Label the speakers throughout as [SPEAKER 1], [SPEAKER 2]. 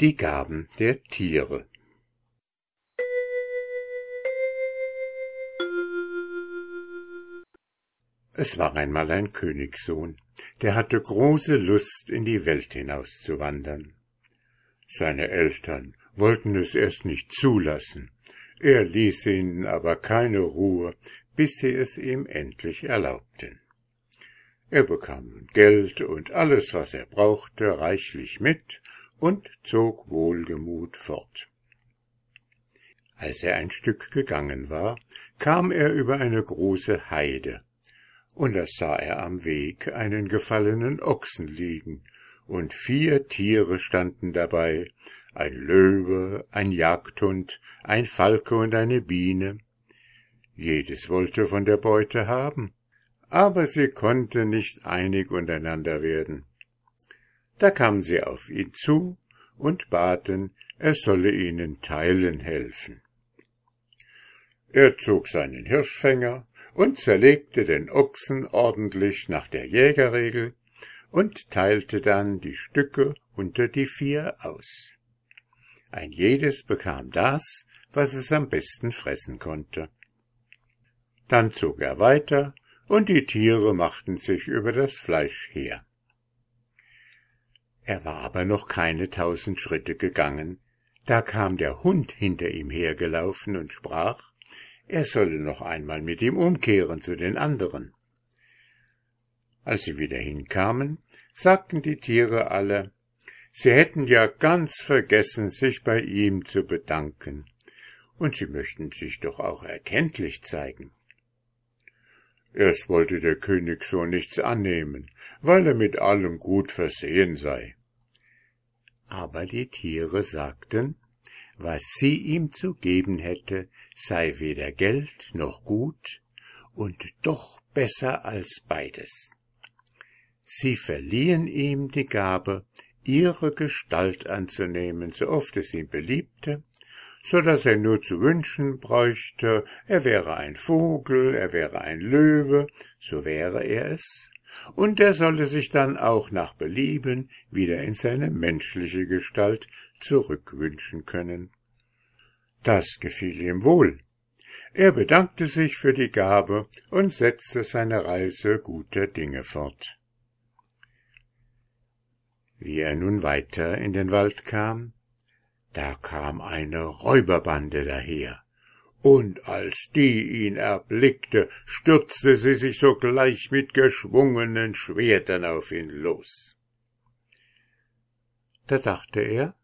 [SPEAKER 1] Die Gaben der Tiere Es war einmal ein Königssohn, der hatte große Lust, in die Welt hinauszuwandern. Seine Eltern wollten es erst nicht zulassen, er ließ ihnen aber keine Ruhe, bis sie es ihm endlich erlaubten. Er bekam Geld und alles, was er brauchte, reichlich mit und zog wohlgemut fort. Als er ein Stück gegangen war, kam er über eine große Heide, und da sah er am Weg einen gefallenen Ochsen liegen, und vier Tiere standen dabei, ein Löwe, ein Jagdhund, ein Falke und eine Biene. Jedes wollte von der Beute haben, aber sie konnte nicht einig untereinander werden. Da kamen sie auf ihn zu und baten, er solle ihnen teilen helfen. Er zog seinen Hirschfänger und zerlegte den Ochsen ordentlich nach der Jägerregel und teilte dann die Stücke unter die vier aus. Ein jedes bekam das, was es am besten fressen konnte. Dann zog er weiter, und die Tiere machten sich über das Fleisch her. Er war aber noch keine tausend Schritte gegangen, da kam der Hund hinter ihm hergelaufen und sprach, er solle noch einmal mit ihm umkehren zu den anderen. Als sie wieder hinkamen, sagten die Tiere alle, sie hätten ja ganz vergessen, sich bei ihm zu bedanken, und sie möchten sich doch auch erkenntlich zeigen. Erst wollte der König so nichts annehmen, weil er mit allem gut versehen sei aber die Tiere sagten, was sie ihm zu geben hätte, sei weder Geld noch Gut und doch besser als beides. Sie verliehen ihm die Gabe, ihre Gestalt anzunehmen, so oft es ihm beliebte, so dass er nur zu wünschen bräuchte, er wäre ein Vogel, er wäre ein Löwe, so wäre er es, und er solle sich dann auch nach Belieben wieder in seine menschliche Gestalt zurückwünschen können. Das gefiel ihm wohl. Er bedankte sich für die Gabe und setzte seine Reise guter Dinge fort. Wie er nun weiter in den Wald kam, da kam eine Räuberbande daher, und als die ihn erblickte, stürzte sie sich sogleich mit geschwungenen Schwertern auf ihn los. Da dachte er,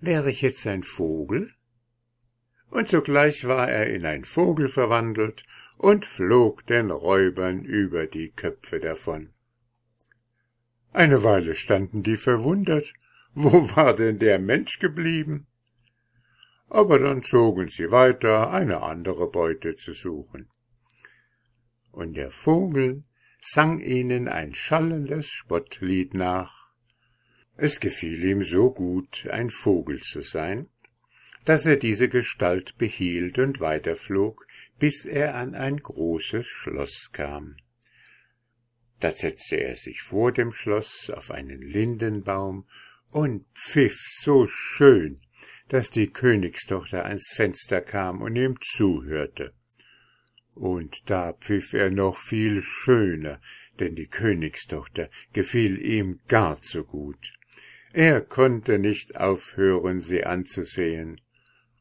[SPEAKER 1] wäre ich jetzt ein Vogel? Und sogleich war er in ein Vogel verwandelt und flog den Räubern über die Köpfe davon. Eine Weile standen die verwundert, wo war denn der Mensch geblieben? Aber dann zogen sie weiter, eine andere Beute zu suchen. Und der Vogel sang ihnen ein schallendes Spottlied nach. Es gefiel ihm so gut, ein Vogel zu sein, dass er diese Gestalt behielt und weiterflog, bis er an ein großes Schloss kam. Da setzte er sich vor dem Schloss auf einen Lindenbaum und pfiff so schön, dass die Königstochter ans Fenster kam und ihm zuhörte. Und da pfiff er noch viel schöner, denn die Königstochter gefiel ihm gar zu gut. Er konnte nicht aufhören, sie anzusehen,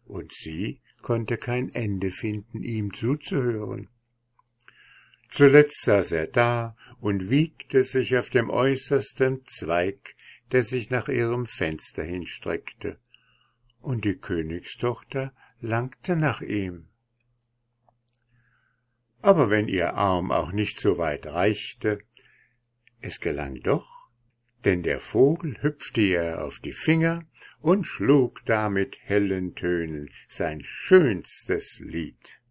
[SPEAKER 1] und sie konnte kein Ende finden, ihm zuzuhören. Zuletzt saß er da und wiegte sich auf dem äußersten Zweig, der sich nach ihrem Fenster hinstreckte, und die Königstochter langte nach ihm. Aber wenn ihr Arm auch nicht so weit reichte, es gelang doch, denn der Vogel hüpfte ihr auf die Finger und schlug da mit hellen Tönen sein schönstes Lied,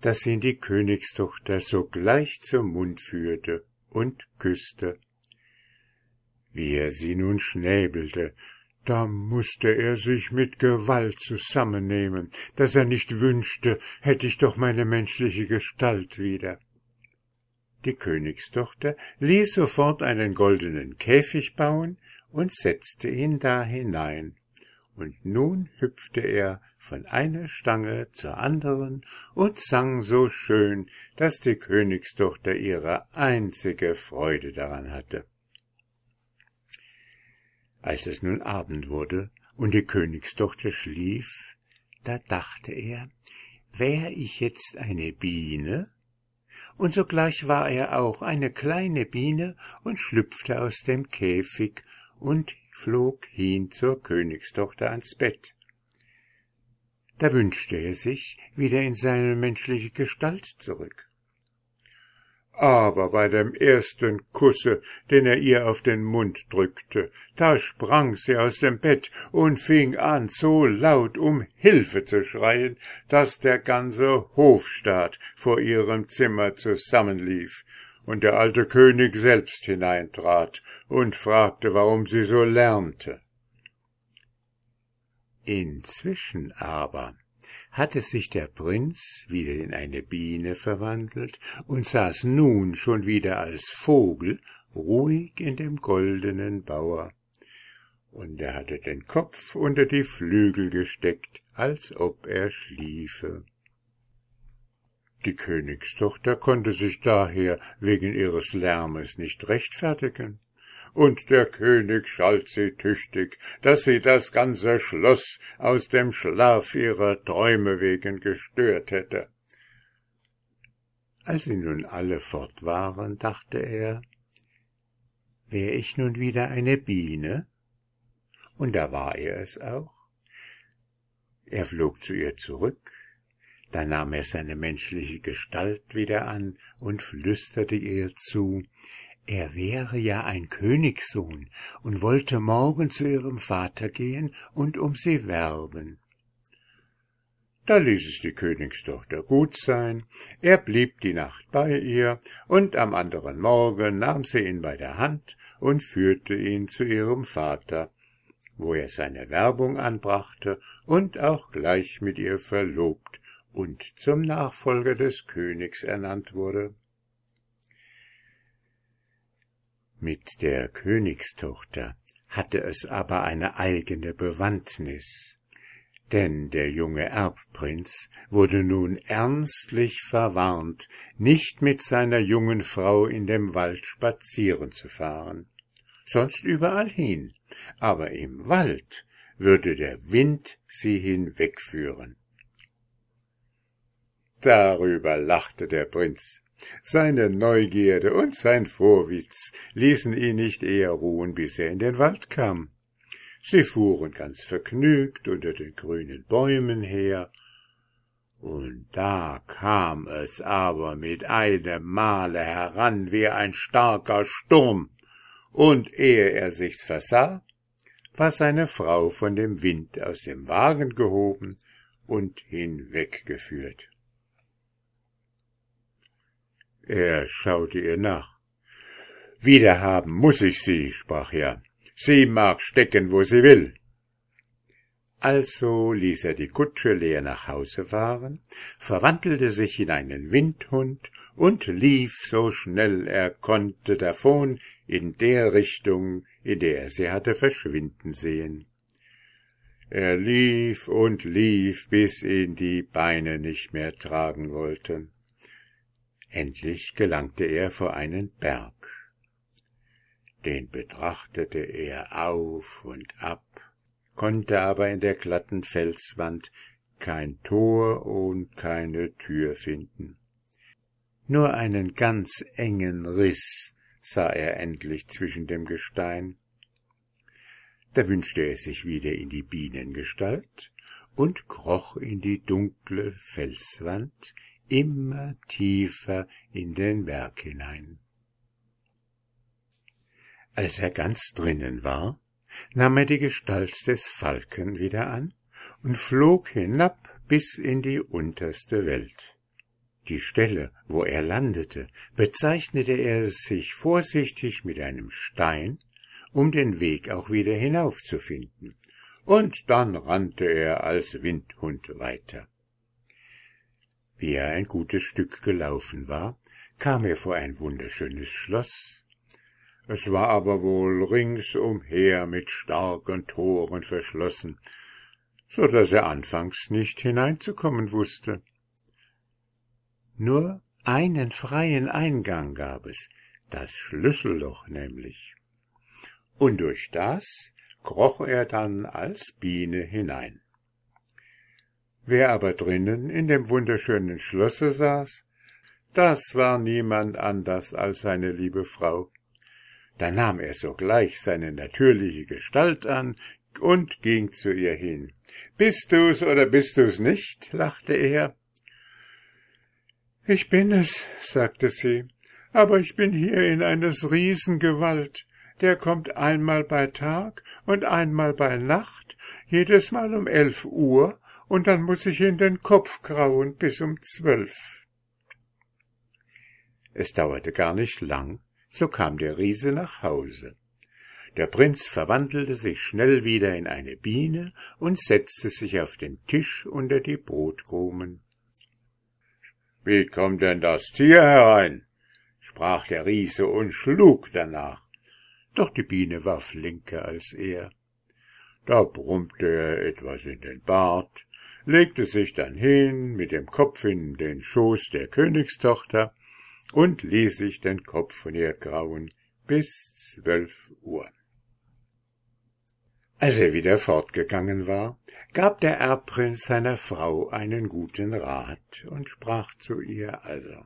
[SPEAKER 1] das ihn die Königstochter sogleich zum Mund führte und küsste. Wie er sie nun schnäbelte, da musste er sich mit Gewalt zusammennehmen, dass er nicht wünschte, hätte ich doch meine menschliche Gestalt wieder. Die Königstochter ließ sofort einen goldenen Käfig bauen und setzte ihn da hinein, und nun hüpfte er von einer Stange zur anderen und sang so schön, dass die Königstochter ihre einzige Freude daran hatte. Als es nun Abend wurde und die Königstochter schlief, da dachte er, wär ich jetzt eine Biene? Und sogleich war er auch eine kleine Biene und schlüpfte aus dem Käfig und flog hin zur Königstochter ans Bett. Da wünschte er sich wieder in seine menschliche Gestalt zurück aber bei dem ersten Kusse, den er ihr auf den Mund drückte, da sprang sie aus dem Bett und fing an, so laut um Hilfe zu schreien, dass der ganze Hofstaat vor ihrem Zimmer zusammenlief, und der alte König selbst hineintrat und fragte, warum sie so lärmte. Inzwischen aber hatte sich der Prinz wieder in eine Biene verwandelt und saß nun schon wieder als Vogel ruhig in dem goldenen Bauer, und er hatte den Kopf unter die Flügel gesteckt, als ob er schliefe. Die Königstochter konnte sich daher wegen ihres Lärmes nicht rechtfertigen und der König schalt sie tüchtig, dass sie das ganze Schloss aus dem Schlaf ihrer Träume wegen gestört hätte. Als sie nun alle fort waren, dachte er, wär ich nun wieder eine Biene? Und da war er es auch. Er flog zu ihr zurück, da nahm er seine menschliche Gestalt wieder an und flüsterte ihr zu, er wäre ja ein Königssohn und wollte morgen zu ihrem Vater gehen und um sie werben. Da ließ es die Königstochter gut sein, er blieb die Nacht bei ihr, und am anderen Morgen nahm sie ihn bei der Hand und führte ihn zu ihrem Vater, wo er seine Werbung anbrachte und auch gleich mit ihr verlobt und zum Nachfolger des Königs ernannt wurde. Mit der Königstochter hatte es aber eine eigene Bewandtnis, denn der junge Erbprinz wurde nun ernstlich verwarnt, nicht mit seiner jungen Frau in dem Wald spazieren zu fahren, sonst überall hin, aber im Wald würde der Wind sie hinwegführen. Darüber lachte der Prinz, seine Neugierde und sein Vorwitz ließen ihn nicht eher ruhen, bis er in den Wald kam. Sie fuhren ganz vergnügt unter den grünen Bäumen her, und da kam es aber mit einem Male heran wie ein starker Sturm, und ehe er sich's versah, war seine Frau von dem Wind aus dem Wagen gehoben und hinweggeführt. Er schaute ihr nach. Wiederhaben muss ich sie, sprach er. Sie mag stecken, wo sie will. Also ließ er die Kutsche leer nach Hause fahren, verwandelte sich in einen Windhund und lief so schnell er konnte davon in der Richtung, in der er sie hatte verschwinden sehen. Er lief und lief, bis ihn die Beine nicht mehr tragen wollten. Endlich gelangte er vor einen Berg. Den betrachtete er auf und ab, konnte aber in der glatten Felswand kein Tor und keine Tür finden. Nur einen ganz engen Riss sah er endlich zwischen dem Gestein. Da wünschte er sich wieder in die Bienengestalt und kroch in die dunkle Felswand, immer tiefer in den Berg hinein. Als er ganz drinnen war, nahm er die Gestalt des Falken wieder an und flog hinab bis in die unterste Welt. Die Stelle, wo er landete, bezeichnete er sich vorsichtig mit einem Stein, um den Weg auch wieder hinaufzufinden, und dann rannte er als Windhund weiter. Wie er ein gutes Stück gelaufen war, kam er vor ein wunderschönes Schloss, es war aber wohl ringsumher mit starken Toren verschlossen, so dass er anfangs nicht hineinzukommen wusste. Nur einen freien Eingang gab es, das Schlüsselloch nämlich. Und durch das kroch er dann als Biene hinein. Wer aber drinnen in dem wunderschönen Schlosse saß, das war niemand anders als seine liebe Frau. Da nahm er sogleich seine natürliche Gestalt an und ging zu ihr hin. Bist du's oder bist du's nicht? lachte er. Ich bin es, sagte sie, aber ich bin hier in eines Riesen Gewalt. Der kommt einmal bei Tag und einmal bei Nacht, jedes Mal um elf Uhr, und dann muss ich in den Kopf grauen bis um zwölf. Es dauerte gar nicht lang, so kam der Riese nach Hause. Der Prinz verwandelte sich schnell wieder in eine Biene und setzte sich auf den Tisch unter die Brotkrumen. Wie kommt denn das Tier herein? sprach der Riese und schlug danach. Doch die Biene war flinker als er. Da brummte er etwas in den Bart, legte sich dann hin mit dem Kopf in den Schoß der Königstochter und ließ sich den Kopf von ihr grauen bis zwölf Uhr. Als er wieder fortgegangen war, gab der Erbprinz seiner Frau einen guten Rat und sprach zu ihr also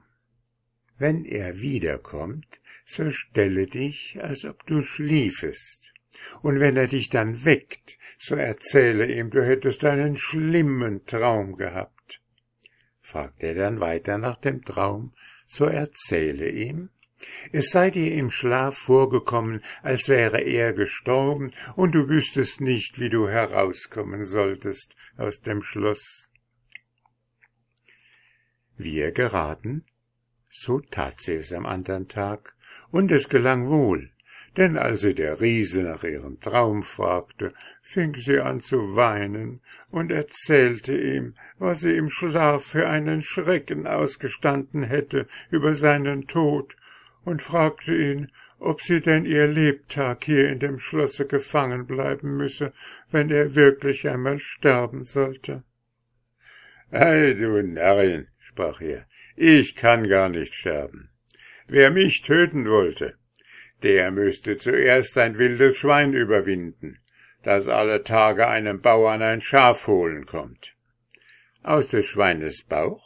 [SPEAKER 1] Wenn er wiederkommt, so stelle dich, als ob du schliefest, und wenn er dich dann weckt, so erzähle ihm, du hättest einen schlimmen Traum gehabt. Fragt er dann weiter nach dem Traum, so erzähle ihm, es sei dir im Schlaf vorgekommen, als wäre er gestorben, und du wüsstest nicht, wie du herauskommen solltest aus dem Schloss. Wie er geraten, so tat sie es am andern Tag, und es gelang wohl, denn als sie der Riese nach ihrem Traum fragte, fing sie an zu weinen und erzählte ihm, was sie im Schlaf für einen Schrecken ausgestanden hätte über seinen Tod, und fragte ihn, ob sie denn ihr Lebtag hier in dem Schlosse gefangen bleiben müsse, wenn er wirklich einmal sterben sollte. Ei, du Närrin, sprach er, ich kann gar nicht sterben. Wer mich töten wollte, der müsste zuerst ein wildes Schwein überwinden, das alle Tage einem Bauern ein Schaf holen kommt. Aus des Schweines Bauch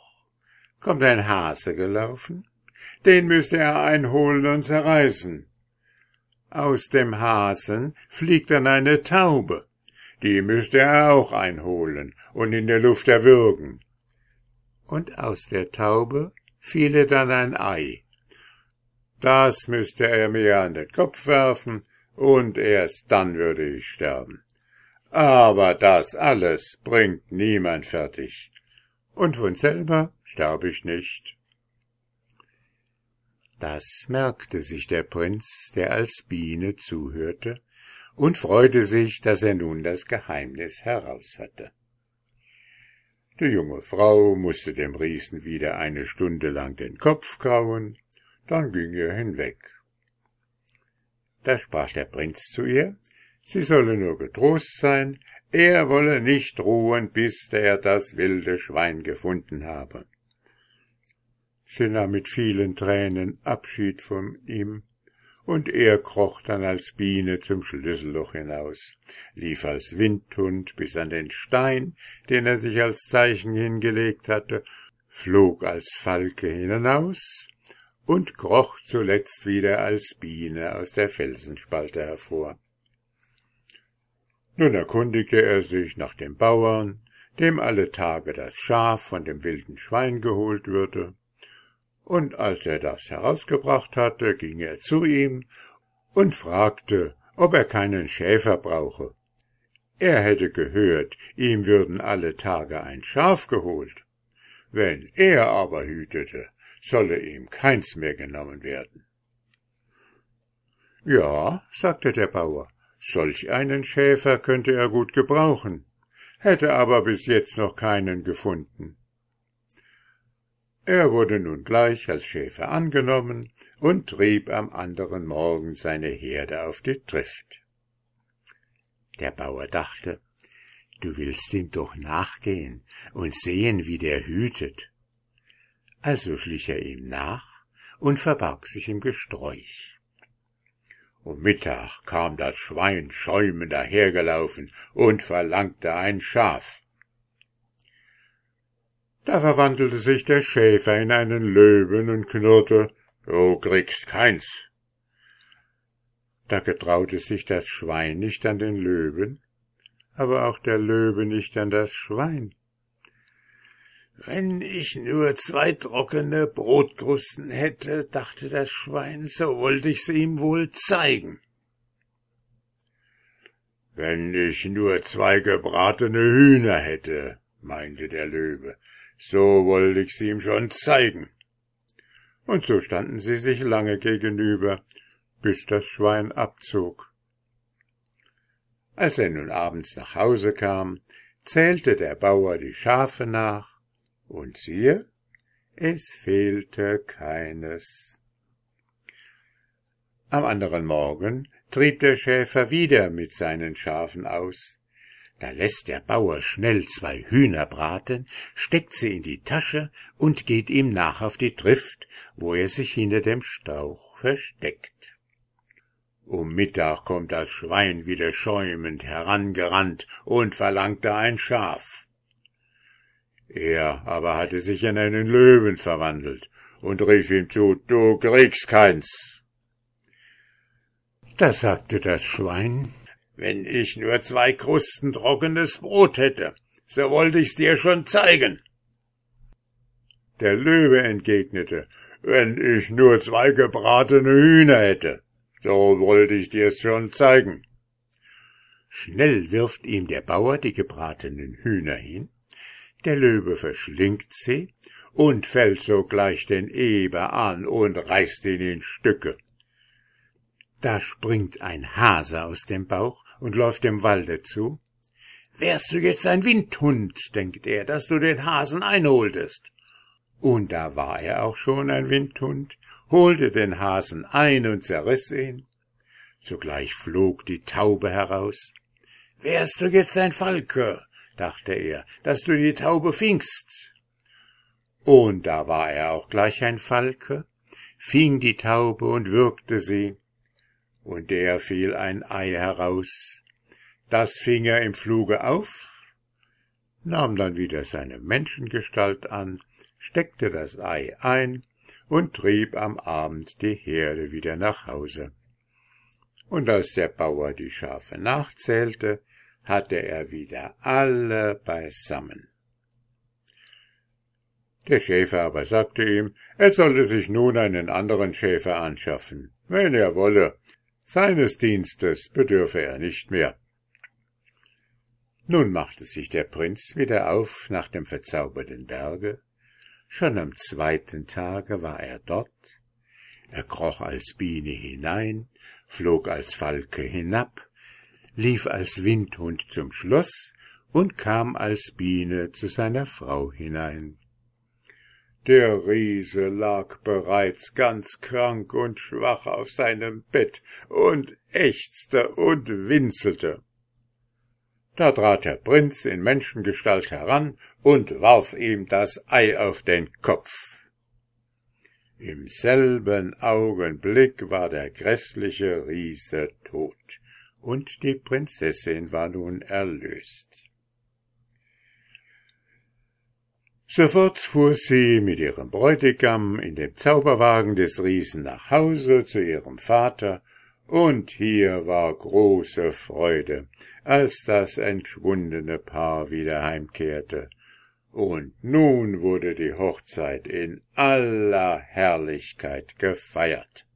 [SPEAKER 1] kommt ein Hase gelaufen, den müsste er einholen und zerreißen. Aus dem Hasen fliegt dann eine Taube, die müsste er auch einholen und in der Luft erwürgen. Und aus der Taube fiele dann ein Ei, das müsste er mir an den Kopf werfen, und erst dann würde ich sterben. Aber das alles bringt niemand fertig, und von selber sterbe ich nicht. Das merkte sich der Prinz, der als Biene zuhörte, und freute sich, dass er nun das Geheimnis heraus hatte. Die junge Frau musste dem Riesen wieder eine Stunde lang den Kopf kauen, dann ging er hinweg. Da sprach der Prinz zu ihr, sie solle nur getrost sein, er wolle nicht ruhen, bis er das wilde Schwein gefunden habe. Sie nahm mit vielen Tränen Abschied von ihm, und er kroch dann als Biene zum Schlüsselloch hinaus, lief als Windhund bis an den Stein, den er sich als Zeichen hingelegt hatte, flog als Falke hinaus, und kroch zuletzt wieder als Biene aus der Felsenspalte hervor. Nun erkundigte er sich nach dem Bauern, dem alle Tage das Schaf von dem wilden Schwein geholt würde, und als er das herausgebracht hatte, ging er zu ihm und fragte, ob er keinen Schäfer brauche. Er hätte gehört, ihm würden alle Tage ein Schaf geholt. Wenn er aber hütete, solle ihm keins mehr genommen werden. Ja, sagte der Bauer, solch einen Schäfer könnte er gut gebrauchen, hätte aber bis jetzt noch keinen gefunden. Er wurde nun gleich als Schäfer angenommen und trieb am anderen Morgen seine Herde auf die Trift. Der Bauer dachte, du willst ihm doch nachgehen und sehen, wie der hütet. Also schlich er ihm nach und verbarg sich im Gesträuch. Um Mittag kam das Schwein schäumend dahergelaufen und verlangte ein Schaf. Da verwandelte sich der Schäfer in einen Löwen und knurrte, Du kriegst keins. Da getraute sich das Schwein nicht an den Löwen, aber auch der Löwe nicht an das Schwein. Wenn ich nur zwei trockene Brotkrusten hätte, dachte das Schwein, so wollte ich's ihm wohl zeigen. Wenn ich nur zwei gebratene Hühner hätte, meinte der Löwe, so wollte ich's ihm schon zeigen. Und so standen sie sich lange gegenüber, bis das Schwein abzog. Als er nun abends nach Hause kam, zählte der Bauer die Schafe nach, und siehe, es fehlte keines. Am anderen Morgen trieb der Schäfer wieder mit seinen Schafen aus. Da lässt der Bauer schnell zwei Hühner braten, steckt sie in die Tasche und geht ihm nach auf die Trift, wo er sich hinter dem Strauch versteckt. Um Mittag kommt das Schwein wieder schäumend herangerannt und verlangte ein Schaf. Er aber hatte sich in einen Löwen verwandelt und rief ihm zu, du kriegst keins. Da sagte das Schwein, wenn ich nur zwei Krusten trockenes Brot hätte, so wollte ich's dir schon zeigen. Der Löwe entgegnete, wenn ich nur zwei gebratene Hühner hätte, so wollte ich dir's schon zeigen. Schnell wirft ihm der Bauer die gebratenen Hühner hin, der Löwe verschlingt sie und fällt sogleich den Eber an und reißt ihn in Stücke. Da springt ein Hase aus dem Bauch und läuft dem Walde zu. Wärst du jetzt ein Windhund, denkt er, dass du den Hasen einholtest. Und da war er auch schon ein Windhund, holte den Hasen ein und zerriss ihn. Sogleich flog die Taube heraus. Wärst du jetzt ein Falke, dachte er, dass du die Taube fingst. Und da war er auch gleich ein Falke, fing die Taube und würgte sie, und der fiel ein Ei heraus. Das fing er im Fluge auf, nahm dann wieder seine Menschengestalt an, steckte das Ei ein und trieb am Abend die Herde wieder nach Hause. Und als der Bauer die Schafe nachzählte, hatte er wieder alle beisammen. Der Schäfer aber sagte ihm, er sollte sich nun einen anderen Schäfer anschaffen, wenn er wolle, seines Dienstes bedürfe er nicht mehr. Nun machte sich der Prinz wieder auf nach dem verzauberten Berge, Schon am zweiten Tage war er dort, er kroch als Biene hinein, flog als Falke hinab, lief als Windhund zum Schloss und kam als Biene zu seiner Frau hinein. Der Riese lag bereits ganz krank und schwach auf seinem Bett und ächzte und winselte. Da trat der Prinz in Menschengestalt heran und warf ihm das Ei auf den Kopf. Im selben Augenblick war der grässliche Riese tot, und die Prinzessin war nun erlöst. Sofort fuhr sie mit ihrem Bräutigam in dem Zauberwagen des Riesen nach Hause zu ihrem Vater, und hier war große Freude, als das entschwundene Paar wieder heimkehrte. Und nun wurde die Hochzeit in aller Herrlichkeit gefeiert.